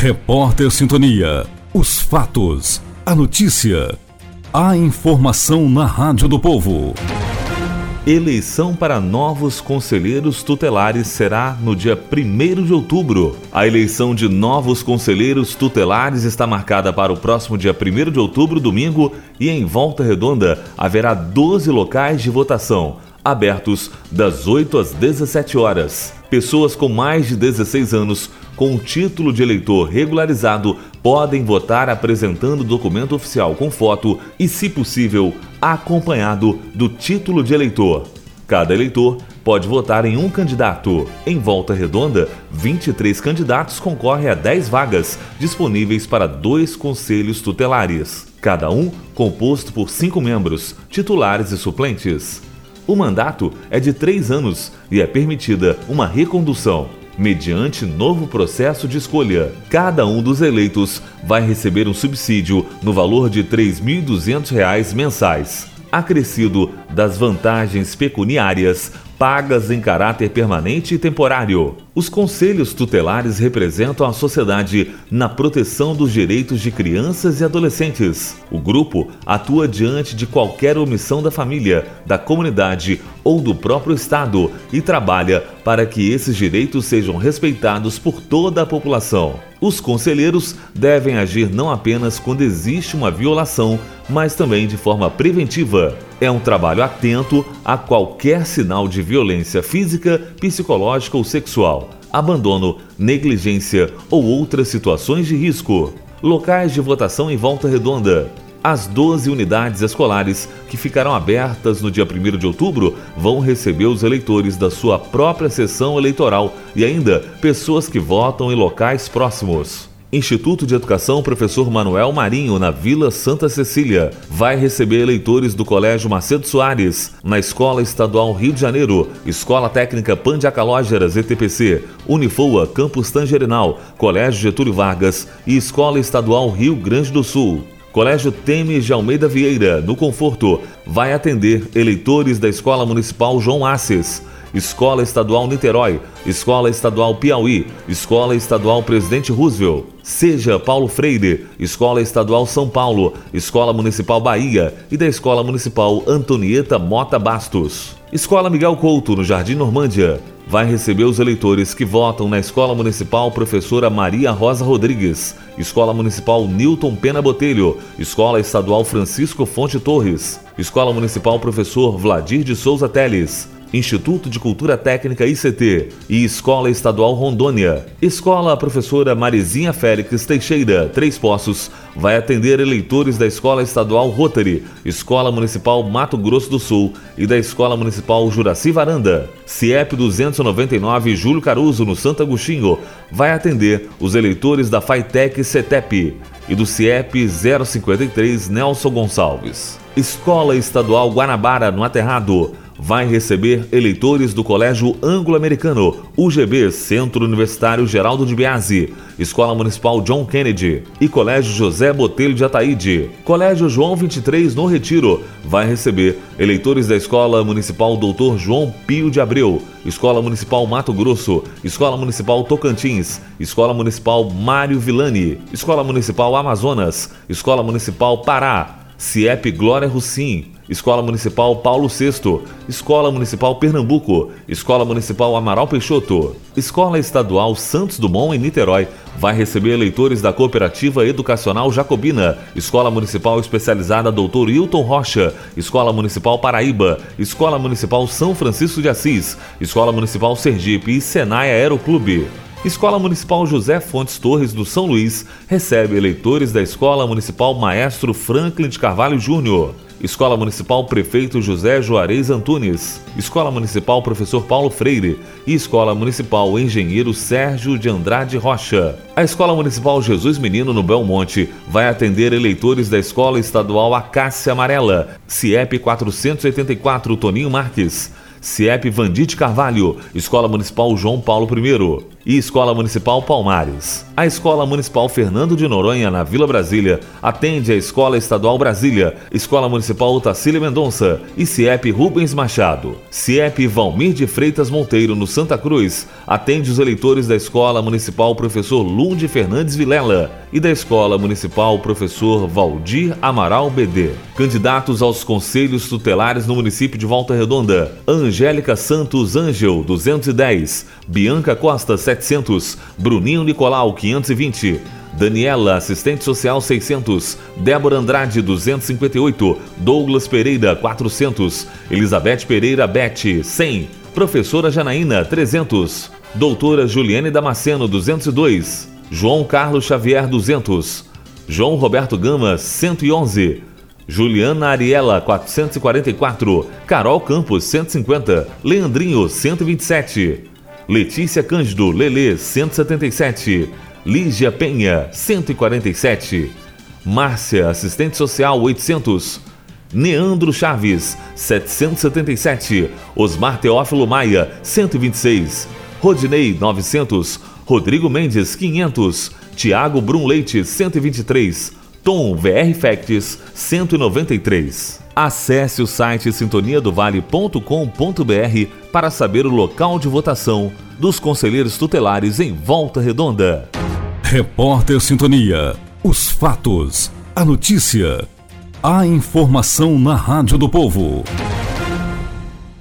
Repórter Sintonia. Os fatos, a notícia, a informação na Rádio do Povo. Eleição para novos conselheiros tutelares será no dia 1 de outubro. A eleição de novos conselheiros tutelares está marcada para o próximo dia 1 de outubro, domingo, e em Volta Redonda haverá 12 locais de votação, abertos das 8 às 17 horas. Pessoas com mais de 16 anos com título de eleitor regularizado podem votar apresentando documento oficial com foto e, se possível, acompanhado do título de eleitor. Cada eleitor pode votar em um candidato. Em volta redonda, 23 candidatos concorrem a 10 vagas disponíveis para dois conselhos tutelares, cada um composto por cinco membros, titulares e suplentes. O mandato é de três anos e é permitida uma recondução mediante novo processo de escolha. Cada um dos eleitos vai receber um subsídio no valor de R$ 3.200 mensais, acrescido das vantagens pecuniárias pagas em caráter permanente e temporário. Os conselhos tutelares representam a sociedade na proteção dos direitos de crianças e adolescentes. O grupo atua diante de qualquer omissão da família, da comunidade ou do próprio Estado e trabalha para que esses direitos sejam respeitados por toda a população. Os conselheiros devem agir não apenas quando existe uma violação, mas também de forma preventiva. É um trabalho atento a qualquer sinal de violência física, psicológica ou sexual, abandono, negligência ou outras situações de risco. Locais de votação em volta redonda. As 12 unidades escolares que ficarão abertas no dia 1 de outubro vão receber os eleitores da sua própria sessão eleitoral e ainda pessoas que votam em locais próximos. Instituto de Educação Professor Manuel Marinho, na Vila Santa Cecília, vai receber eleitores do Colégio Macedo Soares, na Escola Estadual Rio de Janeiro, Escola Técnica Pandiacalógeras ETPC, Unifoa Campus Tangerinal, Colégio Getúlio Vargas e Escola Estadual Rio Grande do Sul. Colégio Temes de Almeida Vieira, no Conforto, vai atender eleitores da Escola Municipal João Assis, Escola Estadual Niterói, Escola Estadual Piauí, Escola Estadual Presidente Roosevelt, Seja Paulo Freire, Escola Estadual São Paulo, Escola Municipal Bahia e da Escola Municipal Antonieta Mota Bastos. Escola Miguel Couto, no Jardim Normândia, vai receber os eleitores que votam na Escola Municipal Professora Maria Rosa Rodrigues, Escola Municipal Newton Pena Botelho, Escola Estadual Francisco Fonte Torres, Escola Municipal Professor Vladir de Souza Teles, Instituto de Cultura Técnica ICT e Escola Estadual Rondônia. Escola Professora Marizinha Félix Teixeira, Três Poços, vai atender eleitores da Escola Estadual Rotary, Escola Municipal Mato Grosso do Sul e da Escola Municipal Juraci Varanda. CIEP 299 Júlio Caruso, no Santo Agostinho, vai atender os eleitores da FAITEC CETEP e do CIEP 053 Nelson Gonçalves. Escola Estadual Guanabara, no Aterrado, vai receber eleitores do Colégio Anglo-Americano, UGB, Centro Universitário Geraldo de Biase, Escola Municipal John Kennedy e Colégio José Botelho de Ataíde. Colégio João 23 no Retiro vai receber eleitores da Escola Municipal Doutor João Pio de Abreu, Escola Municipal Mato Grosso, Escola Municipal Tocantins, Escola Municipal Mário Villani, Escola Municipal Amazonas, Escola Municipal Pará, CIEP Glória Russim, Escola Municipal Paulo VI, Escola Municipal Pernambuco, Escola Municipal Amaral Peixoto, Escola Estadual Santos Dumont em Niterói. Vai receber eleitores da Cooperativa Educacional Jacobina, Escola Municipal Especializada Doutor Hilton Rocha, Escola Municipal Paraíba, Escola Municipal São Francisco de Assis, Escola Municipal Sergipe e Senai Aeroclube. Escola Municipal José Fontes Torres do São Luís recebe eleitores da Escola Municipal Maestro Franklin de Carvalho Júnior. Escola Municipal Prefeito José Juarez Antunes, Escola Municipal Professor Paulo Freire. E Escola Municipal Engenheiro Sérgio de Andrade Rocha. A Escola Municipal Jesus Menino no Belmonte vai atender eleitores da Escola Estadual Acácia Amarela, CIEP 484 Toninho Marques, CIEP Vandite Carvalho, Escola Municipal João Paulo I. e Escola Municipal Palmares. A Escola Municipal Fernando de Noronha, na Vila Brasília, atende a Escola Estadual Brasília, Escola Municipal Otacília Mendonça e CIEP Rubens Machado. CIEP Valmir de Freitas Monteiro, no Santa Cruz, atende os eleitores da Escola Municipal Professor Lunde Fernandes Vilela e da Escola Municipal Professor Valdir Amaral BD. Candidatos aos conselhos tutelares no município de Volta Redonda: Angélica Santos Ângel, 210, Bianca Costa, 700, Bruninho Nicolau, 520. Daniela, assistente social 600, Débora Andrade 258, Douglas Pereira 400, Elizabeth Pereira Bete 100, Professora Janaína 300, Doutora Juliane Damasceno 202, João Carlos Xavier 200, João Roberto Gama 111, Juliana Ariela 444, Carol Campos 150, Leandrinho 127, Letícia Cândido Lele 177, Lígia Penha 147, Márcia assistente social 800, Neandro Chaves 777, Osmar Teófilo Maia 126, Rodinei 900, Rodrigo Mendes 500, Tiago Brum Leite 123, Tom VR Facts 193. Acesse o site sintoniadovale.com.br para saber o local de votação dos conselheiros tutelares em Volta Redonda. Repórter Sintonia. Os fatos, a notícia, a informação na Rádio do Povo.